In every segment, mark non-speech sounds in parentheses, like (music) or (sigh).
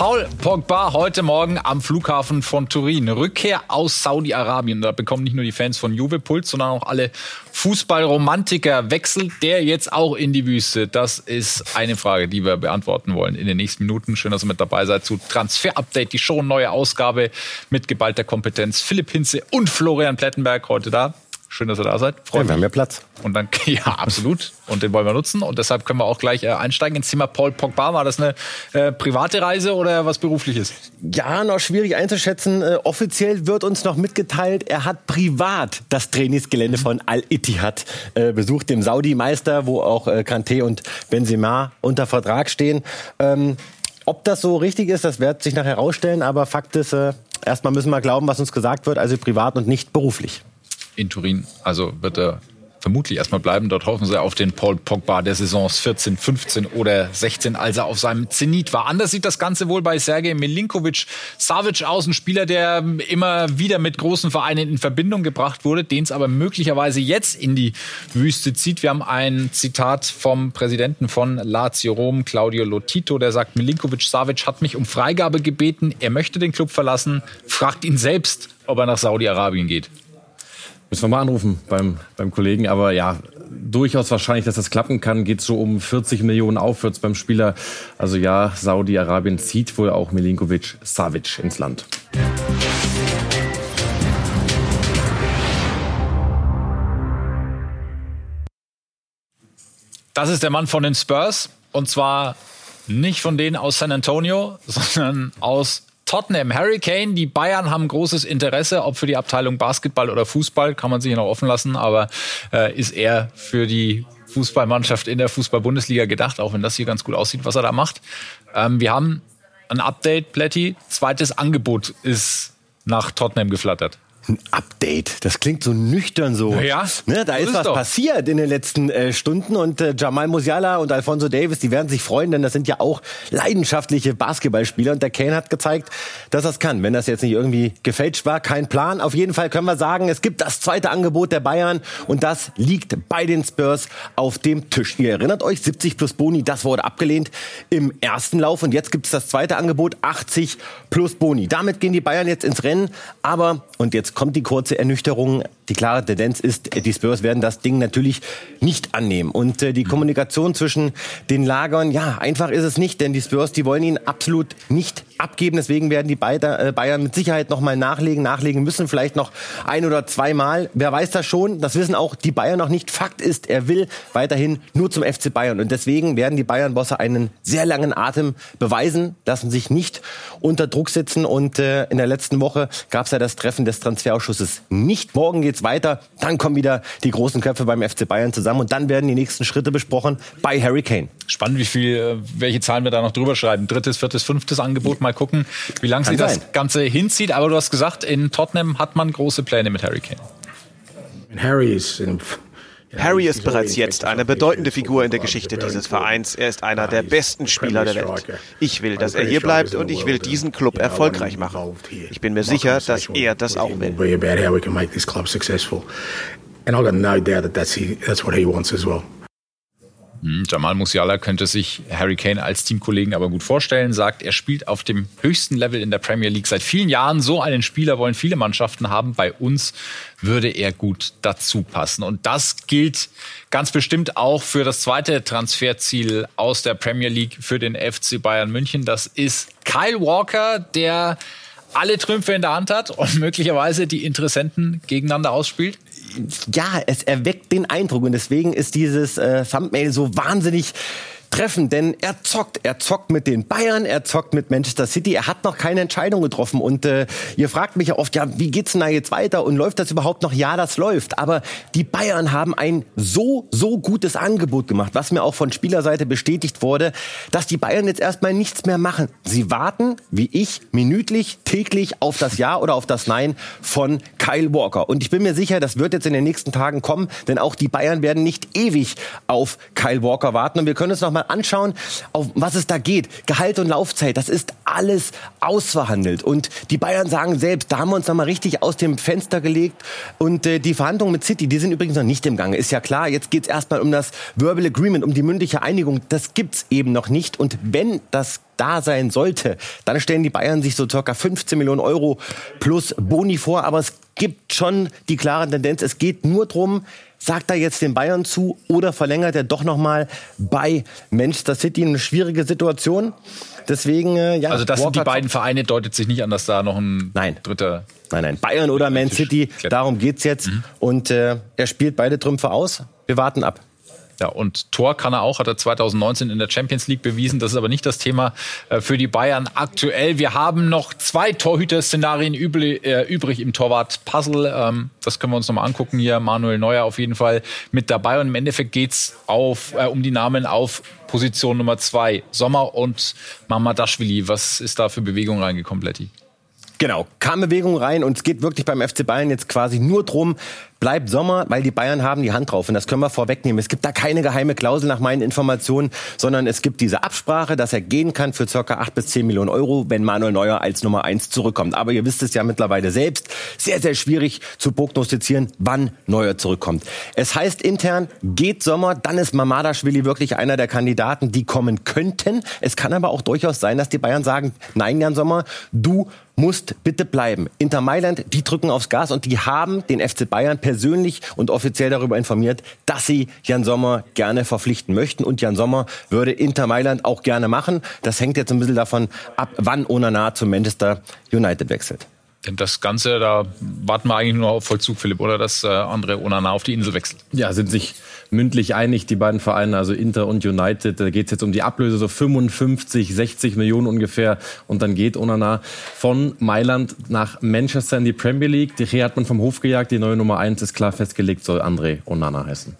Paul Pogba heute Morgen am Flughafen von Turin. Rückkehr aus Saudi-Arabien. Da bekommen nicht nur die Fans von Juve Puls, sondern auch alle Fußballromantiker. Wechselt der jetzt auch in die Wüste? Das ist eine Frage, die wir beantworten wollen in den nächsten Minuten. Schön, dass ihr mit dabei seid zu Transfer Update, die Show, neue Ausgabe mit geballter Kompetenz. Philipp Hinze und Florian Plettenberg heute da. Schön, dass ihr da seid. Freut ja, wir haben ja Platz. Und dann, (laughs) ja, absolut. Und den wollen wir nutzen. Und deshalb können wir auch gleich äh, einsteigen ins Thema Paul Pogba. War das eine äh, private Reise oder was berufliches? Ja, noch schwierig einzuschätzen. Äh, offiziell wird uns noch mitgeteilt, er hat privat das Trainingsgelände von Al-Ittihad äh, besucht, dem Saudi-Meister, wo auch äh, Kanté und Benzema unter Vertrag stehen. Ähm, ob das so richtig ist, das wird sich nachher herausstellen. Aber Fakt ist, erstmal müssen wir glauben, was uns gesagt wird, also privat und nicht beruflich in Turin. Also wird er vermutlich erstmal bleiben. Dort hoffen sie auf den Paul Pogba der Saisons 14, 15 oder 16, als er auf seinem Zenit war. Anders sieht das Ganze wohl bei Sergej Milinkovic Savic aus, ein Spieler, der immer wieder mit großen Vereinen in Verbindung gebracht wurde, den es aber möglicherweise jetzt in die Wüste zieht. Wir haben ein Zitat vom Präsidenten von Lazio Rom, Claudio Lotito, der sagt, Milinkovic Savic hat mich um Freigabe gebeten, er möchte den Club verlassen, fragt ihn selbst, ob er nach Saudi-Arabien geht. Müssen wir mal anrufen beim, beim Kollegen. Aber ja, durchaus wahrscheinlich, dass das klappen kann. Geht so um 40 Millionen aufwärts beim Spieler. Also ja, Saudi-Arabien zieht wohl auch Milinkovic Savic ins Land. Das ist der Mann von den Spurs. Und zwar nicht von denen aus San Antonio, (laughs) sondern aus Tottenham, Harry Kane, die Bayern haben großes Interesse, ob für die Abteilung Basketball oder Fußball, kann man sich noch offen lassen, aber äh, ist er für die Fußballmannschaft in der Fußball-Bundesliga gedacht, auch wenn das hier ganz gut aussieht, was er da macht. Ähm, wir haben ein Update, Plätti. Zweites Angebot ist nach Tottenham geflattert ein Update. Das klingt so nüchtern so. Ja, ne, da ist, ist was doch. passiert in den letzten äh, Stunden und äh, Jamal Musiala und Alfonso Davis, die werden sich freuen, denn das sind ja auch leidenschaftliche Basketballspieler und der Kane hat gezeigt, dass das kann. Wenn das jetzt nicht irgendwie gefälscht war, kein Plan. Auf jeden Fall können wir sagen, es gibt das zweite Angebot der Bayern und das liegt bei den Spurs auf dem Tisch. Ihr erinnert euch, 70 plus Boni, das wurde abgelehnt im ersten Lauf und jetzt gibt es das zweite Angebot, 80 plus Boni. Damit gehen die Bayern jetzt ins Rennen, aber und jetzt kommt die kurze Ernüchterung. Die klare Tendenz ist, die Spurs werden das Ding natürlich nicht annehmen. Und äh, die Kommunikation zwischen den Lagern, ja, einfach ist es nicht, denn die Spurs, die wollen ihn absolut nicht abgeben. Deswegen werden die äh, Bayern mit Sicherheit noch mal nachlegen, nachlegen müssen, vielleicht noch ein oder zweimal. Wer weiß das schon? Das wissen auch die Bayern noch nicht. Fakt ist, er will weiterhin nur zum FC Bayern. Und deswegen werden die Bayern-Bosse einen sehr langen Atem beweisen, lassen sich nicht unter Druck setzen. Und äh, in der letzten Woche gab es ja das Treffen des Transferausschusses nicht. Morgen geht's weiter. Dann kommen wieder die großen Köpfe beim FC Bayern zusammen und dann werden die nächsten Schritte besprochen bei Harry Kane. Spannend, wie viel, äh, welche Zahlen wir da noch drüber schreiben. Drittes, viertes, fünftes Angebot. Mal gucken, wie lange sich das Ganze hinzieht. Aber du hast gesagt, in Tottenham hat man große Pläne mit Harry Kane. Harry ist Harry ist bereits jetzt eine bedeutende Figur in der Geschichte dieses Vereins. Er ist einer der besten Spieler der Welt. Ich will, dass er hier bleibt und ich will diesen Club erfolgreich machen. Ich bin mir sicher, dass er das auch will. And I've got no doubt that that's, he, that's what he wants as well. Hm, Jamal Musiala könnte sich Harry Kane als Teamkollegen aber gut vorstellen, sagt, er spielt auf dem höchsten Level in der Premier League seit vielen Jahren. So einen Spieler wollen viele Mannschaften haben. Bei uns würde er gut dazu passen. Und das gilt ganz bestimmt auch für das zweite Transferziel aus der Premier League für den FC Bayern München. Das ist Kyle Walker, der alle Trümpfe in der Hand hat und (laughs) möglicherweise die Interessenten gegeneinander ausspielt? Ja, es erweckt den Eindruck und deswegen ist dieses äh, Thumbnail so wahnsinnig treffen, denn er zockt. Er zockt mit den Bayern, er zockt mit Manchester City. Er hat noch keine Entscheidung getroffen. Und äh, ihr fragt mich ja oft, ja, wie geht's denn da jetzt weiter? Und läuft das überhaupt noch? Ja, das läuft. Aber die Bayern haben ein so, so gutes Angebot gemacht, was mir auch von Spielerseite bestätigt wurde, dass die Bayern jetzt erstmal nichts mehr machen. Sie warten, wie ich, minütlich, täglich auf das Ja oder auf das Nein von Kyle Walker. Und ich bin mir sicher, das wird jetzt in den nächsten Tagen kommen, denn auch die Bayern werden nicht ewig auf Kyle Walker warten. Und wir können es noch mal mal anschauen, auf was es da geht. Gehalt und Laufzeit, das ist alles ausverhandelt. Und die Bayern sagen selbst, da haben wir uns nochmal richtig aus dem Fenster gelegt. Und äh, die Verhandlungen mit City, die sind übrigens noch nicht im Gange. Ist ja klar, jetzt geht es erstmal um das Verbal Agreement, um die mündliche Einigung. Das gibt's eben noch nicht. Und wenn das da sein sollte, dann stellen die Bayern sich so circa 15 Millionen Euro plus Boni vor. Aber es gibt schon die klare Tendenz, es geht nur darum, sagt er jetzt den Bayern zu oder verlängert er doch nochmal bei Manchester City eine schwierige Situation? Deswegen, äh, ja. Also das Walker sind die beiden Vereine, deutet sich nicht an, dass da noch ein nein. dritter... Nein, nein, Bayern oder Man City, darum geht's jetzt. Mhm. Und äh, er spielt beide Trümpfe aus. Wir warten ab. Ja, und Tor kann er auch, hat er 2019 in der Champions League bewiesen. Das ist aber nicht das Thema äh, für die Bayern aktuell. Wir haben noch zwei Torhüter-Szenarien äh, übrig im Torwart-Puzzle. Ähm, das können wir uns nochmal angucken hier. Manuel Neuer auf jeden Fall mit dabei. Und im Endeffekt geht's auf, äh, um die Namen auf Position Nummer zwei. Sommer und Mamadashvili. Was ist da für Bewegung reingekommen, Letty? Genau, kam Bewegung rein und es geht wirklich beim FC Bayern jetzt quasi nur drum, bleibt Sommer, weil die Bayern haben die Hand drauf und das können wir vorwegnehmen. Es gibt da keine geheime Klausel nach meinen Informationen, sondern es gibt diese Absprache, dass er gehen kann für circa 8 bis 10 Millionen Euro, wenn Manuel Neuer als Nummer 1 zurückkommt. Aber ihr wisst es ja mittlerweile selbst, sehr, sehr schwierig zu prognostizieren, wann Neuer zurückkommt. Es heißt intern, geht Sommer, dann ist Mamadashvili wirklich einer der Kandidaten, die kommen könnten. Es kann aber auch durchaus sein, dass die Bayern sagen, nein, Jan Sommer, du musst bitte bleiben. Inter Mailand, die drücken aufs Gas und die haben den FC Bayern persönlich und offiziell darüber informiert, dass sie Jan Sommer gerne verpflichten möchten. Und Jan Sommer würde Inter Mailand auch gerne machen. Das hängt jetzt ein bisschen davon ab, wann Onana zu Manchester United wechselt. Denn das Ganze, da warten wir eigentlich nur auf Vollzug, Philipp, oder dass äh, André Onana auf die Insel wechselt. Ja, sind sich mündlich einig, die beiden Vereine, also Inter und United. Da geht es jetzt um die Ablöse, so 55, 60 Millionen ungefähr. Und dann geht Onana von Mailand nach Manchester in die Premier League. Die Reha hat man vom Hof gejagt. Die neue Nummer 1 ist klar festgelegt, soll André Onana heißen.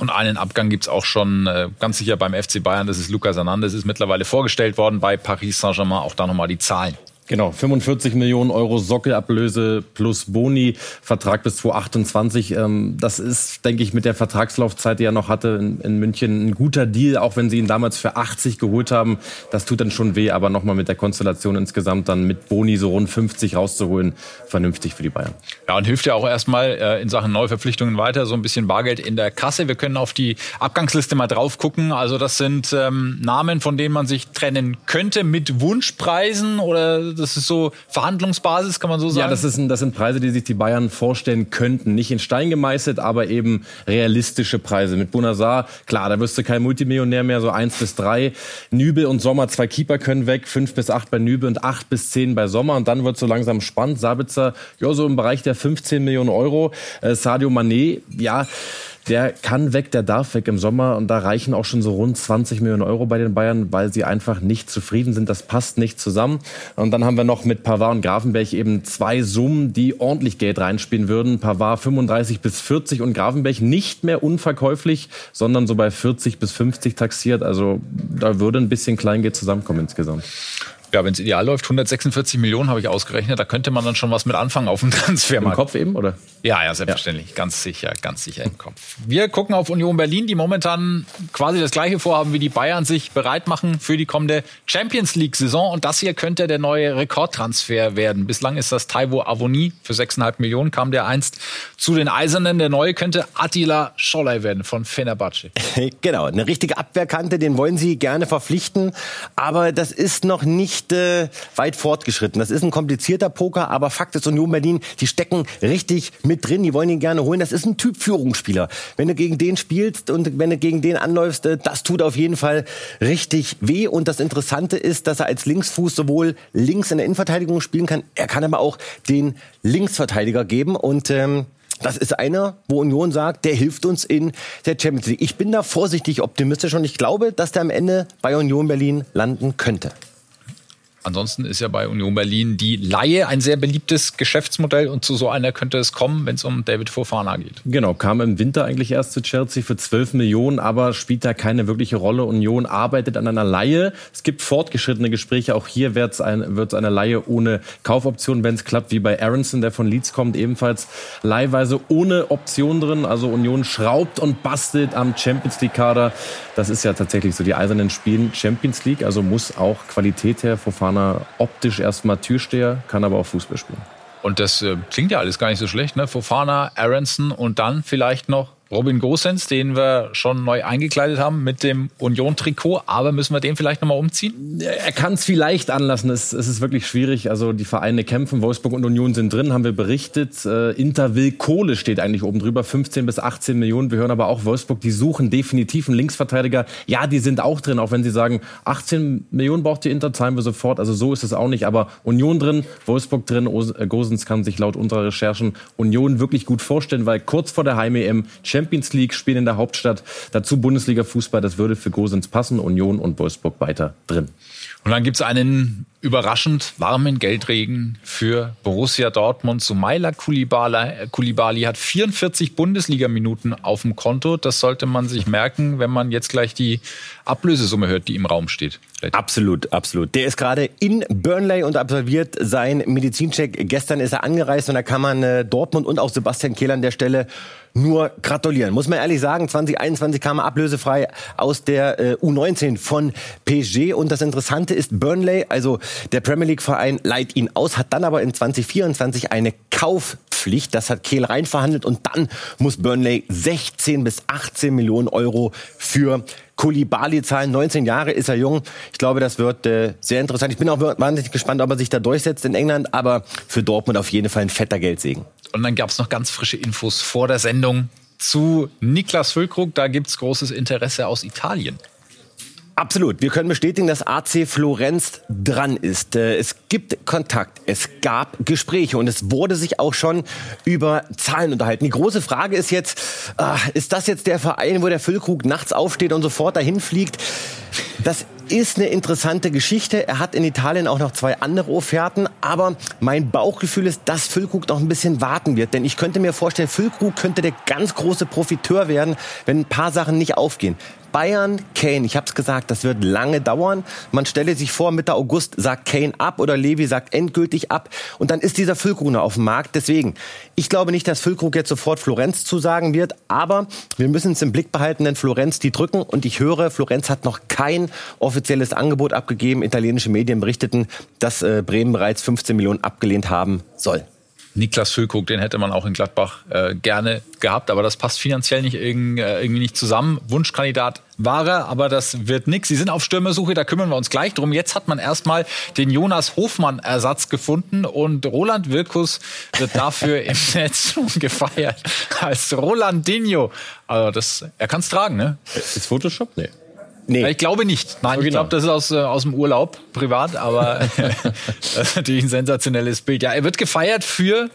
Und einen Abgang gibt's auch schon äh, ganz sicher beim FC Bayern. Das ist Lucas Hernandez, ist mittlerweile vorgestellt worden bei Paris Saint-Germain. Auch da nochmal die Zahlen. Genau, 45 Millionen Euro Sockelablöse plus Boni, Vertrag bis 2028. Ähm, das ist, denke ich, mit der Vertragslaufzeit, die er noch hatte in, München, ein guter Deal, auch wenn sie ihn damals für 80 geholt haben. Das tut dann schon weh, aber nochmal mit der Konstellation insgesamt dann mit Boni so rund 50 rauszuholen, vernünftig für die Bayern. Ja, und hilft ja auch erstmal äh, in Sachen Neuverpflichtungen weiter, so ein bisschen Bargeld in der Kasse. Wir können auf die Abgangsliste mal drauf gucken. Also das sind ähm, Namen, von denen man sich trennen könnte mit Wunschpreisen oder das ist so Verhandlungsbasis, kann man so sagen? Ja, das, ist, das sind Preise, die sich die Bayern vorstellen könnten. Nicht in Stein gemeißelt, aber eben realistische Preise. Mit Bunazar, klar, da wirst du kein Multimillionär mehr, so eins bis drei. Nübel und Sommer, zwei Keeper können weg, fünf bis acht bei Nübel und acht bis zehn bei Sommer. Und dann wird so langsam spannend. Sabitzer, ja, so im Bereich der 15 Millionen Euro. Äh, Sadio Mané, ja, der kann weg, der darf weg im Sommer und da reichen auch schon so rund 20 Millionen Euro bei den Bayern, weil sie einfach nicht zufrieden sind. Das passt nicht zusammen. Und dann haben wir noch mit Pavard und Grafenberg eben zwei Summen, die ordentlich Geld reinspielen würden. Pavard 35 bis 40 und Grafenberg nicht mehr unverkäuflich, sondern so bei 40 bis 50 taxiert. Also da würde ein bisschen Kleingeld zusammenkommen insgesamt ja, wenn es ideal läuft, 146 Millionen habe ich ausgerechnet. Da könnte man dann schon was mit anfangen auf dem (laughs) Transfermarkt. Im Kopf eben, oder? Ja, ja, selbstverständlich. Ja. Ganz sicher, ganz sicher im Kopf. Wir gucken auf Union Berlin, die momentan quasi das gleiche vorhaben wie die Bayern, sich bereit machen für die kommende Champions League-Saison. Und das hier könnte der neue Rekordtransfer werden. Bislang ist das Taiwo Avoni. Für 6,5 Millionen kam der einst zu den Eisernen. Der neue könnte Attila Scholley werden von Fenerbahce. (laughs) genau, eine richtige Abwehrkante, den wollen sie gerne verpflichten. Aber das ist noch nicht nicht äh, weit fortgeschritten. Das ist ein komplizierter Poker, aber Fakt ist, Union Berlin, die stecken richtig mit drin, die wollen ihn gerne holen. Das ist ein Typ Führungsspieler. Wenn du gegen den spielst und wenn du gegen den anläufst, äh, das tut auf jeden Fall richtig weh. Und das Interessante ist, dass er als Linksfuß sowohl links in der Innenverteidigung spielen kann, er kann aber auch den Linksverteidiger geben und ähm, das ist einer, wo Union sagt, der hilft uns in der Champions League. Ich bin da vorsichtig optimistisch und ich glaube, dass der am Ende bei Union Berlin landen könnte. Ansonsten ist ja bei Union Berlin die Laie ein sehr beliebtes Geschäftsmodell und zu so einer könnte es kommen, wenn es um David Fofana geht. Genau, kam im Winter eigentlich erst zu Chelsea für 12 Millionen, aber spielt da keine wirkliche Rolle. Union arbeitet an einer Laie. Es gibt fortgeschrittene Gespräche. Auch hier wird es ein, eine Laie ohne Kaufoption, wenn es klappt, wie bei Aronson, der von Leeds kommt, ebenfalls leihweise ohne Option drin. Also Union schraubt und bastelt am Champions League Kader. Das ist ja tatsächlich so die eisernen Spielen Champions League, also muss auch Qualität her. Fofana Fofana optisch erstmal Türsteher, kann aber auch Fußball spielen. Und das äh, klingt ja alles gar nicht so schlecht, ne? Fofana, Aronson und dann vielleicht noch Robin Gosens, den wir schon neu eingekleidet haben mit dem Union-Trikot. Aber müssen wir den vielleicht nochmal umziehen? Er kann es vielleicht anlassen. Es, es, ist wirklich schwierig. Also die Vereine kämpfen. Wolfsburg und Union sind drin, haben wir berichtet. Äh, Inter will Kohle steht eigentlich oben drüber. 15 bis 18 Millionen. Wir hören aber auch Wolfsburg, die suchen definitiv einen Linksverteidiger. Ja, die sind auch drin, auch wenn sie sagen, 18 Millionen braucht die Inter, zahlen wir sofort. Also so ist es auch nicht. Aber Union drin, Wolfsburg drin. Äh, Gosens kann sich laut unserer Recherchen Union wirklich gut vorstellen, weil kurz vor der Heim-EM Champions League spielen in der Hauptstadt. Dazu Bundesliga-Fußball, das würde für Gosens passen. Union und Wolfsburg weiter drin. Und dann gibt es einen überraschend warmen Geldregen für Borussia Dortmund. Sumaila Kulibali hat 44 Bundesliga-Minuten auf dem Konto. Das sollte man sich merken, wenn man jetzt gleich die Ablösesumme hört, die im Raum steht. Absolut, absolut. Der ist gerade in Burnley und absolviert seinen Medizincheck. Gestern ist er angereist und da kann man äh, Dortmund und auch Sebastian Kehl an der Stelle nur gratulieren. Muss man ehrlich sagen, 2021 kam er ablösefrei aus der äh, U19 von PSG. Und das Interessante ist, Burnley, also der Premier League-Verein, leiht ihn aus, hat dann aber in 2024 eine Kaufpflicht. Das hat Kehl reinverhandelt und dann muss Burnley 16 bis 18 Millionen Euro für Kulibali zahlen. 19 Jahre ist er jung. Ich glaube, das wird äh, sehr interessant. Ich bin auch wahnsinnig gespannt, ob er sich da durchsetzt in England. Aber für Dortmund auf jeden Fall ein fetter Geldsegen. Und dann gab es noch ganz frische Infos vor der Sendung zu Niklas Füllkrug. Da gibt es großes Interesse aus Italien. Absolut. Wir können bestätigen, dass AC Florenz dran ist. Äh, es gibt Kontakt, es gab Gespräche und es wurde sich auch schon über Zahlen unterhalten. Die große Frage ist jetzt, äh, ist das jetzt der Verein, wo der Füllkrug nachts aufsteht und sofort dahin fliegt? Das ist eine interessante Geschichte. Er hat in Italien auch noch zwei andere Offerten, aber mein Bauchgefühl ist, dass Füllkrug noch ein bisschen warten wird. Denn ich könnte mir vorstellen, Füllkrug könnte der ganz große Profiteur werden, wenn ein paar Sachen nicht aufgehen. Bayern, Kane, ich habe es gesagt, das wird lange dauern. Man stelle sich vor, Mitte August sagt Kane ab oder Levi sagt endgültig ab und dann ist dieser Füllkrug noch auf dem Markt. Deswegen, ich glaube nicht, dass Füllkrug jetzt sofort Florenz zusagen wird, aber wir müssen es im Blick behalten, denn Florenz, die drücken und ich höre, Florenz hat noch kein offizielles Angebot abgegeben. Italienische Medien berichteten, dass äh, Bremen bereits 15 Millionen abgelehnt haben soll. Niklas Füllkrug, den hätte man auch in Gladbach äh, gerne gehabt, aber das passt finanziell nicht irgendwie, äh, irgendwie nicht zusammen. Wunschkandidat war er, aber das wird nix. Sie sind auf Stürmersuche, da kümmern wir uns gleich drum. Jetzt hat man erstmal den Jonas Hofmann Ersatz gefunden und Roland Wirkus wird dafür im (laughs) Netz gefeiert als Rolandinho. Also das, er kann es tragen, ne? Ist Photoshop? Nee. Nee. Ich glaube nicht. Nein, Original. ich glaube, das ist aus, äh, aus dem Urlaub, privat, aber (laughs) (laughs) das ist natürlich ein sensationelles Bild. Ja, er wird gefeiert für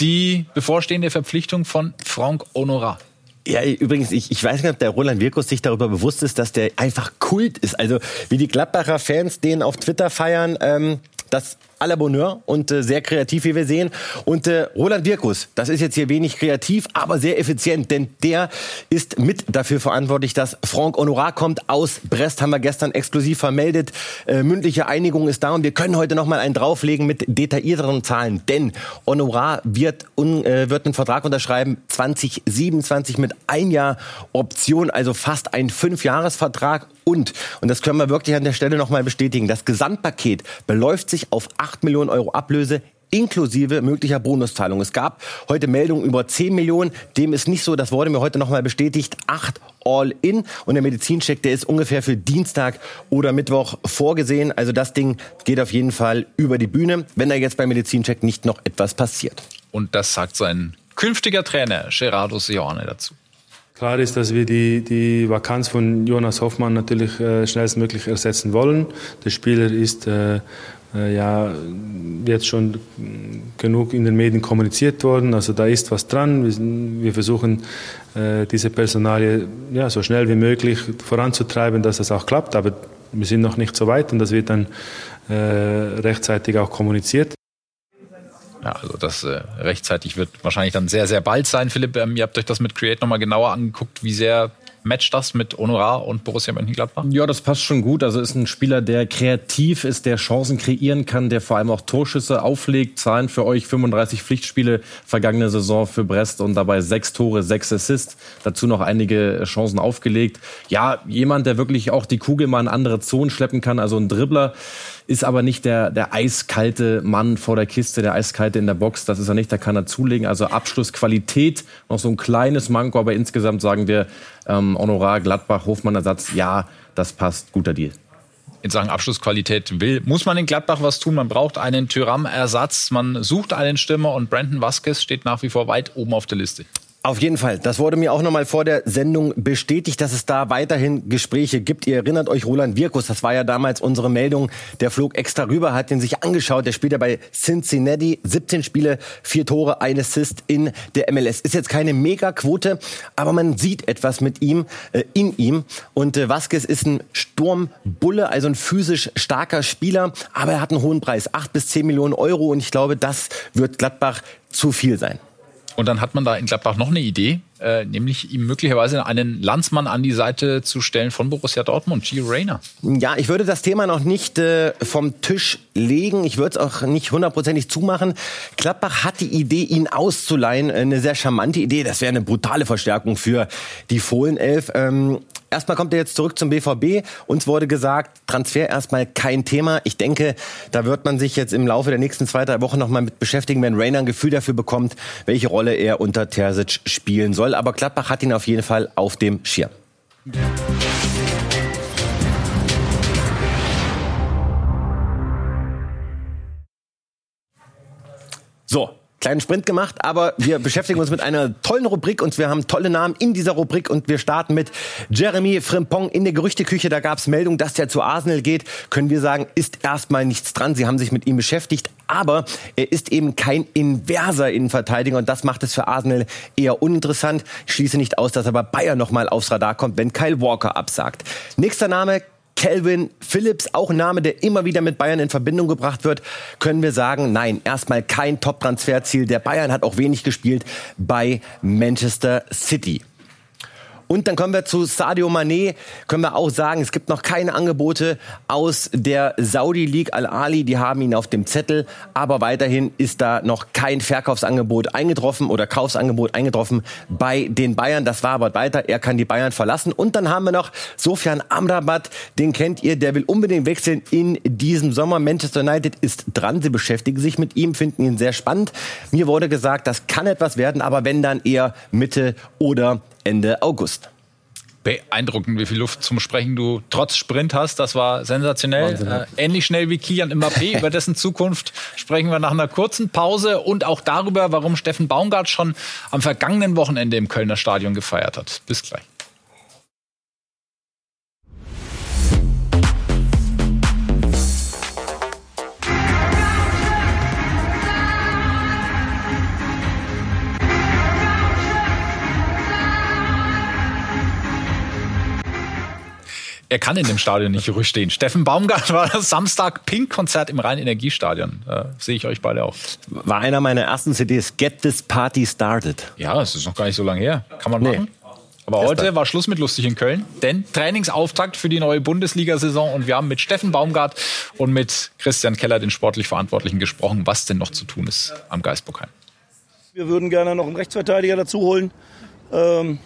die bevorstehende Verpflichtung von Franck Honorat. Ja, übrigens, ich, ich weiß nicht, ob der Roland Wirkus sich darüber bewusst ist, dass der einfach Kult ist. Also wie die Gladbacher Fans den auf Twitter feiern, ähm, das à la Bonheur und äh, sehr kreativ, wie wir sehen. Und äh, Roland Wirkus, das ist jetzt hier wenig kreativ, aber sehr effizient, denn der ist mit dafür verantwortlich, dass Franck Honorat kommt aus Brest, haben wir gestern exklusiv vermeldet. Äh, mündliche Einigung ist da und wir können heute noch mal einen drauflegen mit detaillierteren Zahlen, denn Honorat wird, un, äh, wird einen Vertrag unterschreiben 2027 mit ein Jahr Option, also fast ein Fünfjahresvertrag und, und das können wir wirklich an der Stelle nochmal bestätigen, das Gesamtpaket beläuft sich auf 8 Millionen Euro Ablöse inklusive möglicher Bonuszahlung. Es gab heute Meldungen über 10 Millionen. Dem ist nicht so, das wurde mir heute nochmal bestätigt. 8 all in. Und der Medizincheck, der ist ungefähr für Dienstag oder Mittwoch vorgesehen. Also das Ding geht auf jeden Fall über die Bühne, wenn da jetzt beim Medizincheck nicht noch etwas passiert. Und das sagt sein künftiger Trainer Gerardo Sione dazu. Klar ist, dass wir die, die Vakanz von Jonas Hoffmann natürlich äh, schnellstmöglich ersetzen wollen. Der Spieler ist äh, äh, ja jetzt schon genug in den Medien kommuniziert worden. Also da ist was dran. Wir, wir versuchen äh, diese Personalie ja, so schnell wie möglich voranzutreiben, dass das auch klappt. Aber wir sind noch nicht so weit und das wird dann äh, rechtzeitig auch kommuniziert. Ja, also das äh, rechtzeitig wird wahrscheinlich dann sehr, sehr bald sein. Philipp, ähm, ihr habt euch das mit Create nochmal genauer angeguckt, wie sehr matcht das mit Honorar und Borussia Mönchengladbach? Ja, das passt schon gut. Also ist ein Spieler, der kreativ ist, der Chancen kreieren kann, der vor allem auch Torschüsse auflegt. Zahlen für euch 35 Pflichtspiele vergangene Saison für Brest und dabei sechs Tore, sechs Assists. Dazu noch einige Chancen aufgelegt. Ja, jemand, der wirklich auch die Kugel mal in andere Zonen schleppen kann, also ein Dribbler ist aber nicht der, der eiskalte Mann vor der Kiste, der eiskalte in der Box. Das ist er nicht, da kann er zulegen. Also Abschlussqualität, noch so ein kleines Manko, aber insgesamt sagen wir ähm, Honorar, Gladbach, Hofmann-Ersatz, ja, das passt, guter Deal in Sachen Abschlussqualität will, muss man in Gladbach was tun. Man braucht einen Tyram-Ersatz, man sucht einen Stürmer und Brandon Vasquez steht nach wie vor weit oben auf der Liste. Auf jeden Fall. Das wurde mir auch nochmal vor der Sendung bestätigt, dass es da weiterhin Gespräche gibt. Ihr erinnert euch, Roland Wirkus, das war ja damals unsere Meldung. Der flog extra rüber, hat den sich angeschaut. Der spielt ja bei Cincinnati. 17 Spiele, vier Tore, ein Assist in der MLS. Ist jetzt keine Megaquote, aber man sieht etwas mit ihm, äh, in ihm. Und äh, Vasquez ist ein Sturmbulle, also ein physisch starker Spieler. Aber er hat einen hohen Preis. acht bis zehn Millionen Euro. Und ich glaube, das wird Gladbach zu viel sein. Und dann hat man da in Gladbach noch eine Idee, äh, nämlich ihm möglicherweise einen Landsmann an die Seite zu stellen von Borussia Dortmund, Gio Reyna. Ja, ich würde das Thema noch nicht äh, vom Tisch legen. Ich würde es auch nicht hundertprozentig zumachen. Gladbach hat die Idee, ihn auszuleihen. Eine sehr charmante Idee. Das wäre eine brutale Verstärkung für die Fohlenelf. Ähm, Erstmal kommt er jetzt zurück zum BVB. Uns wurde gesagt, Transfer erstmal kein Thema. Ich denke, da wird man sich jetzt im Laufe der nächsten zwei, drei Wochen nochmal mit beschäftigen, wenn Rainer ein Gefühl dafür bekommt, welche Rolle er unter Terzic spielen soll. Aber Gladbach hat ihn auf jeden Fall auf dem Schirm. So, kleinen Sprint gemacht, aber wir (laughs) beschäftigen uns mit einer tollen Rubrik und wir haben tolle Namen in dieser Rubrik und wir starten mit Jeremy Frimpong in der Gerüchteküche. Da gab es Meldung, dass der zu Arsenal geht. Können wir sagen, ist erstmal nichts dran. Sie haben sich mit ihm beschäftigt, aber er ist eben kein inverser Innenverteidiger und das macht es für Arsenal eher uninteressant. Ich schließe nicht aus, dass aber Bayern nochmal aufs Radar kommt, wenn Kyle Walker absagt. Nächster Name Calvin Phillips, auch Name, der immer wieder mit Bayern in Verbindung gebracht wird, können wir sagen, nein, erstmal kein Top-Transferziel. Der Bayern hat auch wenig gespielt bei Manchester City. Und dann kommen wir zu Sadio Mané. Können wir auch sagen, es gibt noch keine Angebote aus der Saudi League Al-Ali. Die haben ihn auf dem Zettel. Aber weiterhin ist da noch kein Verkaufsangebot eingetroffen oder Kaufsangebot eingetroffen bei den Bayern. Das war aber weiter. Er kann die Bayern verlassen. Und dann haben wir noch Sofian Amrabat. Den kennt ihr. Der will unbedingt wechseln in diesem Sommer. Manchester United ist dran. Sie beschäftigen sich mit ihm, finden ihn sehr spannend. Mir wurde gesagt, das kann etwas werden, aber wenn dann eher Mitte oder Ende August. Beeindruckend, wie viel Luft zum Sprechen du trotz Sprint hast. Das war sensationell. Äh, ähnlich schnell wie Kian Mbappé. (laughs) Über dessen Zukunft sprechen wir nach einer kurzen Pause und auch darüber, warum Steffen Baumgart schon am vergangenen Wochenende im Kölner Stadion gefeiert hat. Bis gleich. Er kann in dem Stadion nicht ruhig stehen. Steffen Baumgart war das Samstag Pink-Konzert im Rhein-Energiestadion. Äh, Sehe ich euch beide auch. War einer meiner ersten CDs, Get This Party Started. Ja, das ist noch gar nicht so lange her. Kann man nee. machen. Aber heute war Schluss mit lustig in Köln, denn Trainingsauftakt für die neue Bundesliga-Saison und wir haben mit Steffen Baumgart und mit Christian Keller, den sportlich Verantwortlichen, gesprochen, was denn noch zu tun ist am Geisbockheim. Wir würden gerne noch einen Rechtsverteidiger dazu holen. Ähm,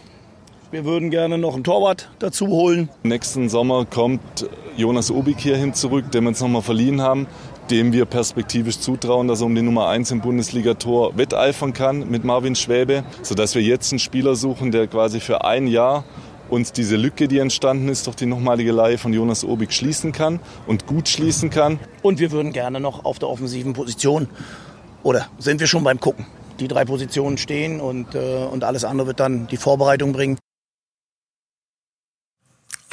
wir würden gerne noch einen Torwart dazu holen. Nächsten Sommer kommt Jonas Obik hierhin zurück, den wir uns nochmal verliehen haben, dem wir perspektivisch zutrauen, dass er um die Nummer 1 im Bundesliga-Tor wetteifern kann mit Marvin Schwäbe, sodass wir jetzt einen Spieler suchen, der quasi für ein Jahr uns diese Lücke, die entstanden ist, durch die nochmalige Leihe von Jonas Obik schließen kann und gut schließen kann. Und wir würden gerne noch auf der offensiven Position, oder sind wir schon beim Gucken, die drei Positionen stehen und, äh, und alles andere wird dann die Vorbereitung bringen.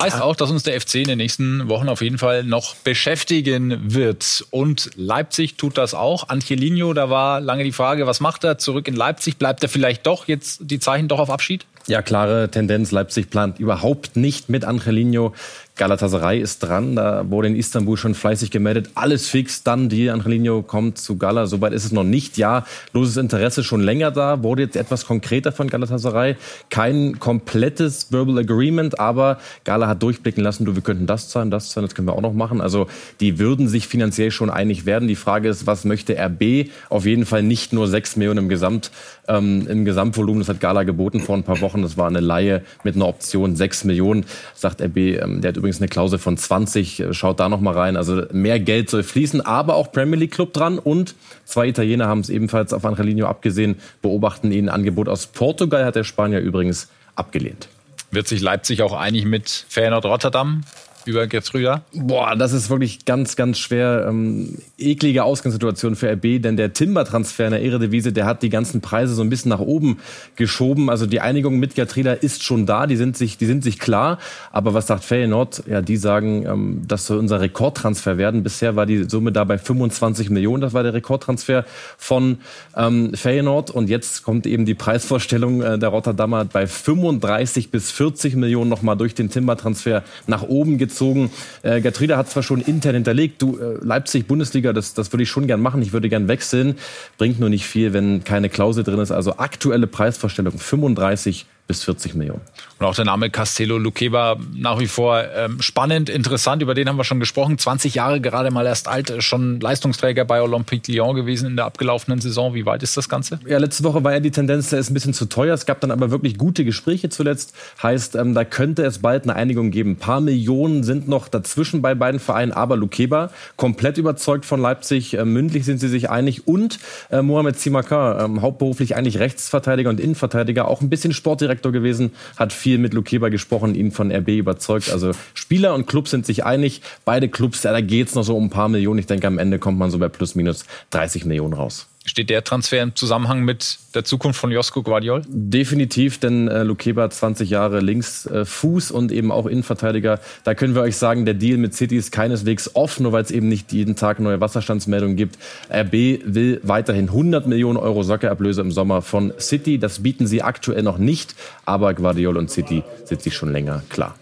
Heißt auch, dass uns der FC in den nächsten Wochen auf jeden Fall noch beschäftigen wird. Und Leipzig tut das auch. Angelino, da war lange die Frage, was macht er? Zurück in Leipzig? Bleibt er vielleicht doch? Jetzt die Zeichen doch auf Abschied? Ja, klare Tendenz. Leipzig plant überhaupt nicht mit Angelino. Galatasaray ist dran. Da wurde in Istanbul schon fleißig gemeldet. Alles fix, dann die Angelino kommt zu Gala. Soweit ist es noch nicht. Ja, loses Interesse schon länger da. Wurde jetzt etwas konkreter von Galatasaray. Kein komplettes Verbal Agreement, aber Gala hat durchblicken lassen, du, wir könnten das zahlen, das zahlen, das können wir auch noch machen. Also die würden sich finanziell schon einig werden. Die Frage ist, was möchte RB? Auf jeden Fall nicht nur 6 Millionen im Gesamt, ähm, im Gesamtvolumen. Das hat Gala geboten vor ein paar Wochen. Das war eine Laie mit einer Option 6 Millionen, sagt RB. Ähm, der hat übrigens eine Klausel von 20. Schaut da noch mal rein. Also mehr Geld soll fließen, aber auch Premier League Club dran und zwei Italiener haben es ebenfalls auf Angelino abgesehen, beobachten ihn. Angebot aus Portugal hat der Spanier übrigens abgelehnt. Wird sich Leipzig auch einig mit Feyenoord Rotterdam? Über Gertruda? Boah, das ist wirklich ganz, ganz schwer. Ähm, eklige Ausgangssituation für RB, denn der Timber-Transfer in der Eredivisie, der hat die ganzen Preise so ein bisschen nach oben geschoben. Also die Einigung mit Gertruda ist schon da, die sind sich, die sind sich klar. Aber was sagt Feyenoord? Ja, die sagen, ähm, das soll unser Rekordtransfer werden. Bisher war die Summe da bei 25 Millionen. Das war der Rekordtransfer von ähm, Feyenoord. Und jetzt kommt eben die Preisvorstellung äh, der Rotterdamer bei 35 bis 40 Millionen nochmal durch den Timber-Transfer nach oben gezogen gezogen. Äh, Gertrude hat zwar schon intern hinterlegt, du äh, Leipzig Bundesliga, das, das würde ich schon gern machen. Ich würde gern wechseln. Bringt nur nicht viel, wenn keine Klausel drin ist. Also aktuelle Preisvorstellung 35 bis 40 Millionen. Und auch der Name Castello Luqueba nach wie vor ähm, spannend, interessant. Über den haben wir schon gesprochen. 20 Jahre gerade mal erst alt, schon Leistungsträger bei Olympique Lyon gewesen in der abgelaufenen Saison. Wie weit ist das Ganze? Ja, letzte Woche war ja die Tendenz, der ist ein bisschen zu teuer. Es gab dann aber wirklich gute Gespräche zuletzt. Heißt, ähm, da könnte es bald eine Einigung geben. Ein paar Millionen sind noch dazwischen bei beiden Vereinen, aber Luqueba komplett überzeugt von Leipzig. Äh, mündlich sind sie sich einig. Und äh, Mohamed Simakar, äh, hauptberuflich eigentlich Rechtsverteidiger und Innenverteidiger, auch ein bisschen Sportdirektor Direktor gewesen, hat viel mit Lukeba gesprochen, ihn von RB überzeugt. Also Spieler und Club sind sich einig. Beide Clubs, ja, da geht's noch so um ein paar Millionen. Ich denke, am Ende kommt man so bei plus minus 30 Millionen raus. Steht der Transfer im Zusammenhang mit der Zukunft von Josko Guardiol? Definitiv, denn äh, Lukeba 20 Jahre links äh, Fuß und eben auch Innenverteidiger. Da können wir euch sagen, der Deal mit City ist keineswegs offen, nur weil es eben nicht jeden Tag neue Wasserstandsmeldungen gibt. RB will weiterhin 100 Millionen Euro Sockerablöse im Sommer von City. Das bieten sie aktuell noch nicht, aber Guardiol und City sind sich schon länger klar.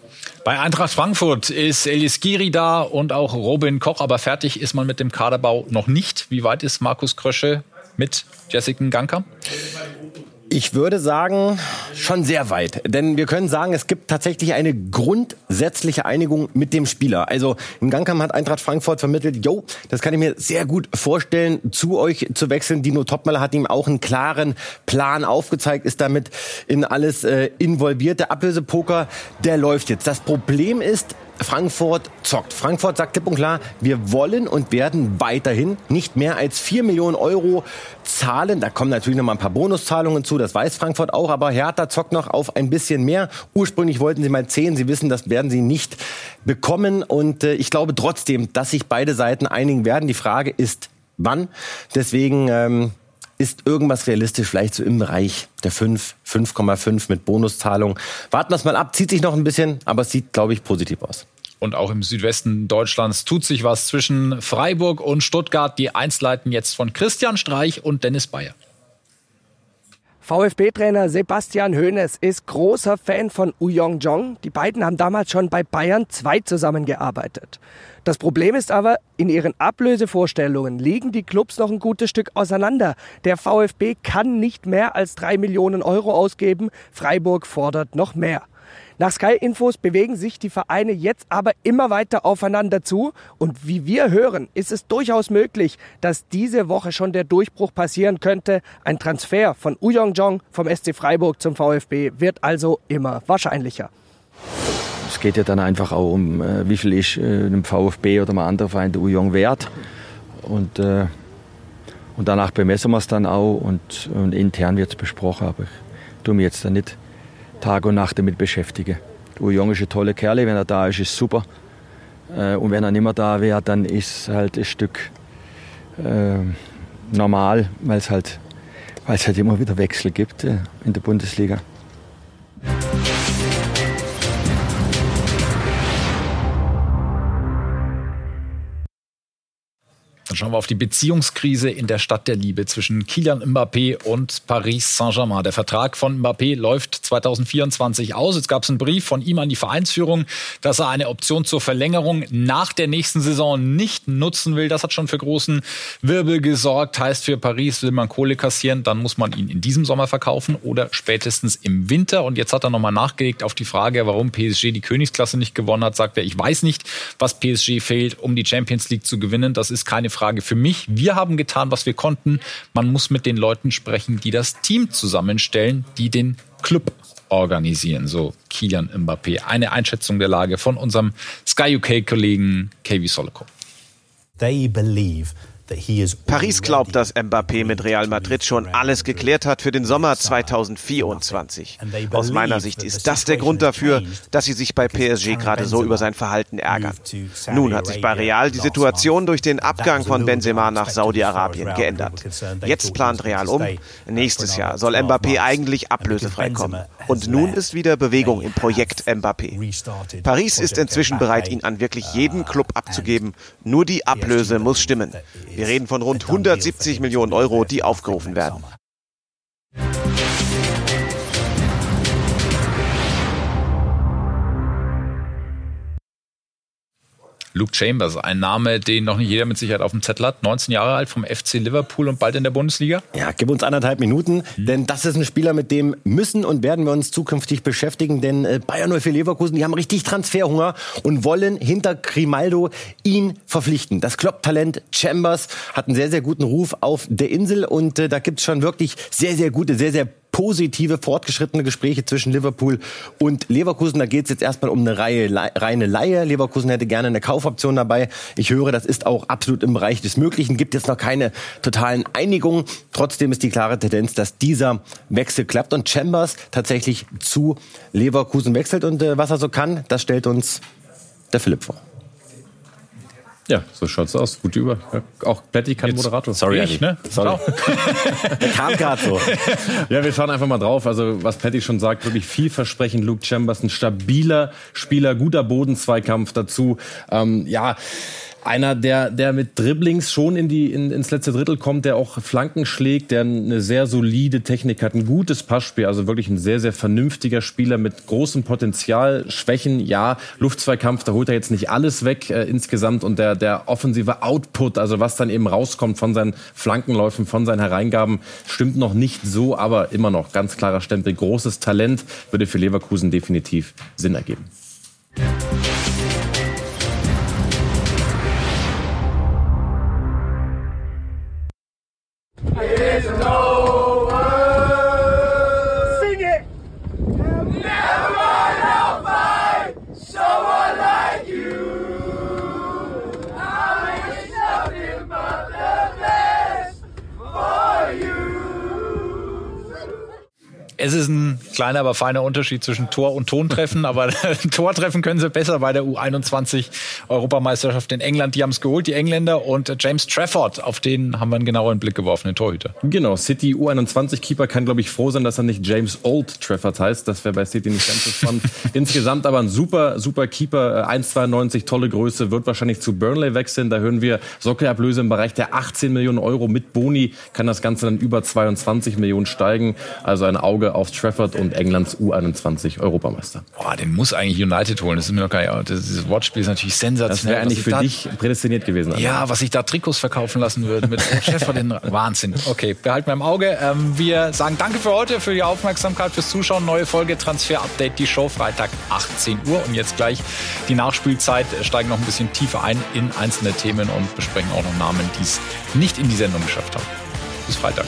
Bei Eintracht Frankfurt ist Elias Giri da und auch Robin Koch, aber fertig ist man mit dem Kaderbau noch nicht. Wie weit ist Markus Krösche mit Jessica Ganka? Ich würde sagen, schon sehr weit. Denn wir können sagen, es gibt tatsächlich eine grundsätzliche Einigung mit dem Spieler. Also im Gangkam hat Eintracht Frankfurt vermittelt, jo, das kann ich mir sehr gut vorstellen, zu euch zu wechseln. Dino Topmöller hat ihm auch einen klaren Plan aufgezeigt, ist damit in alles äh, involviert. Der Ablösepoker, der läuft jetzt. Das Problem ist, Frankfurt zockt. Frankfurt sagt klipp und klar, wir wollen und werden weiterhin nicht mehr als 4 Millionen Euro zahlen. Da kommen natürlich noch mal ein paar Bonuszahlungen zu, das weiß Frankfurt auch, aber Hertha zockt noch auf ein bisschen mehr. Ursprünglich wollten sie mal 10, sie wissen, das werden sie nicht bekommen und äh, ich glaube trotzdem, dass sich beide Seiten einigen werden. Die Frage ist, wann. Deswegen ähm, ist irgendwas realistisch, vielleicht so im Bereich der 5, 5,5 mit Bonuszahlung. Warten wir es mal ab, zieht sich noch ein bisschen, aber es sieht, glaube ich, positiv aus. Und auch im Südwesten Deutschlands tut sich was zwischen Freiburg und Stuttgart. Die Einsleiten jetzt von Christian Streich und Dennis Bayer. VfB-Trainer Sebastian Hoeneß ist großer Fan von Uyong Jong. Die beiden haben damals schon bei Bayern 2 zusammengearbeitet. Das Problem ist aber, in ihren Ablösevorstellungen liegen die Clubs noch ein gutes Stück auseinander. Der VfB kann nicht mehr als drei Millionen Euro ausgeben. Freiburg fordert noch mehr. Nach Sky Infos bewegen sich die Vereine jetzt aber immer weiter aufeinander zu. Und wie wir hören, ist es durchaus möglich, dass diese Woche schon der Durchbruch passieren könnte. Ein Transfer von Uyong Jong vom SC Freiburg zum VfB wird also immer wahrscheinlicher. Es geht ja dann einfach auch um, äh, wie viel ist äh, einem VfB oder einem anderen Verein der Uyong wert. Und, äh, und danach bemessen wir es dann auch und, und intern wird es besprochen. Aber ich tue mich jetzt da nicht Tag und Nacht damit beschäftige. Uwe Jong ist ein toller Kerl, wenn er da ist, ist super. Äh, und wenn er nicht mehr da wäre, dann ist es halt ein Stück äh, normal, weil es halt, halt immer wieder Wechsel gibt äh, in der Bundesliga. Dann schauen wir auf die Beziehungskrise in der Stadt der Liebe zwischen Kylian Mbappé und Paris Saint-Germain. Der Vertrag von Mbappé läuft 2024 aus. Jetzt gab es einen Brief von ihm an die Vereinsführung, dass er eine Option zur Verlängerung nach der nächsten Saison nicht nutzen will. Das hat schon für großen Wirbel gesorgt. Heißt für Paris, will man Kohle kassieren, dann muss man ihn in diesem Sommer verkaufen oder spätestens im Winter. Und jetzt hat er nochmal nachgelegt auf die Frage, warum PSG die Königsklasse nicht gewonnen hat. Sagt er, ich weiß nicht, was PSG fehlt, um die Champions League zu gewinnen. Das ist keine Frage Frage für mich. Wir haben getan, was wir konnten. Man muss mit den Leuten sprechen, die das Team zusammenstellen, die den Club organisieren, so Kilian Mbappé. Eine Einschätzung der Lage von unserem Sky UK-Kollegen KV Soloko. They believe Paris glaubt, dass Mbappé mit Real Madrid schon alles geklärt hat für den Sommer 2024. Aus meiner Sicht ist das der Grund dafür, dass sie sich bei PSG gerade so über sein Verhalten ärgern. Nun hat sich bei Real die Situation durch den Abgang von Benzema nach Saudi-Arabien geändert. Jetzt plant Real um. Nächstes Jahr soll Mbappé eigentlich ablösefrei kommen. Und nun ist wieder Bewegung im Projekt Mbappé. Paris ist inzwischen bereit, ihn an wirklich jeden Club abzugeben. Nur die Ablöse muss stimmen. Wir reden von rund 170 Millionen Euro, die aufgerufen werden. Luke Chambers, ein Name, den noch nicht jeder mit Sicherheit auf dem Zettel hat. 19 Jahre alt vom FC Liverpool und bald in der Bundesliga. Ja, gib uns anderthalb Minuten, mhm. denn das ist ein Spieler, mit dem müssen und werden wir uns zukünftig beschäftigen, denn äh, Bayern 04 Leverkusen, die haben richtig Transferhunger und wollen hinter Grimaldo ihn verpflichten. Das Klopp-Talent Chambers hat einen sehr, sehr guten Ruf auf der Insel und äh, da gibt es schon wirklich sehr, sehr gute, sehr, sehr positive, fortgeschrittene Gespräche zwischen Liverpool und Leverkusen. Da geht es jetzt erstmal um eine Reihe, reine Laie. Leverkusen hätte gerne eine Kaufoption dabei. Ich höre, das ist auch absolut im Bereich des Möglichen. Gibt jetzt noch keine totalen Einigungen. Trotzdem ist die klare Tendenz, dass dieser Wechsel klappt und Chambers tatsächlich zu Leverkusen wechselt. Und äh, was er so kann, das stellt uns der Philipp vor. Ja, so schaut's aus. Gute Über. Auch Plätti kann Jetzt, Moderator. Sorry, ich, ne? Sorry. (laughs) Der kam gerade so. (laughs) Ja, wir schauen einfach mal drauf. Also, was Plätti schon sagt, wirklich vielversprechend. Luke Chambers, ein stabiler Spieler, guter Bodenzweikampf dazu. Ähm, ja, einer, der, der mit Dribblings schon in die, in, ins letzte Drittel kommt, der auch Flanken schlägt, der eine sehr solide Technik hat, ein gutes Passspiel, also wirklich ein sehr, sehr vernünftiger Spieler mit großem Potenzial. Schwächen, ja, Luftzweikampf, da holt er jetzt nicht alles weg äh, insgesamt und der, der offensive Output, also was dann eben rauskommt von seinen Flankenläufen, von seinen Hereingaben, stimmt noch nicht so, aber immer noch ganz klarer Stempel. Großes Talent würde für Leverkusen definitiv Sinn ergeben. Kleiner, aber feiner Unterschied zwischen Tor und Tontreffen. Aber (laughs) Tortreffen können sie besser bei der U21 Europameisterschaft in England. Die haben es geholt, die Engländer. Und James Trafford, auf den haben wir einen genaueren Blick geworfen, den Torhüter. Genau, City U21-Keeper kann, glaube ich, froh sein, dass er nicht James Old Trafford heißt. Das wäre bei City nicht ganz so spannend. (laughs) Insgesamt aber ein super, super Keeper. 1,92, tolle Größe, wird wahrscheinlich zu Burnley wechseln. Da hören wir Sockerablöse im Bereich der 18 Millionen Euro. Mit Boni kann das Ganze dann über 22 Millionen steigen. Also ein Auge auf Trafford und Englands U21 Europameister. Boah, den muss eigentlich United holen. Das ist mir noch gar nicht, dieses Wortspiel ist natürlich sensationell. Das wäre eigentlich für da, dich prädestiniert gewesen. Also. Ja, was sich da Trikots verkaufen lassen würde mit Trafford, den (laughs) Wahnsinn. Okay, behalten wir im Auge. Ähm, wir sagen danke für heute, für die Aufmerksamkeit, fürs Zuschauen. Neue Folge Transfer Update, die Show Freitag 18 Uhr und jetzt gleich die Nachspielzeit. Steigen noch ein bisschen tiefer ein in einzelne Themen und besprechen auch noch Namen, die es nicht in die Sendung geschafft haben. Bis Freitag.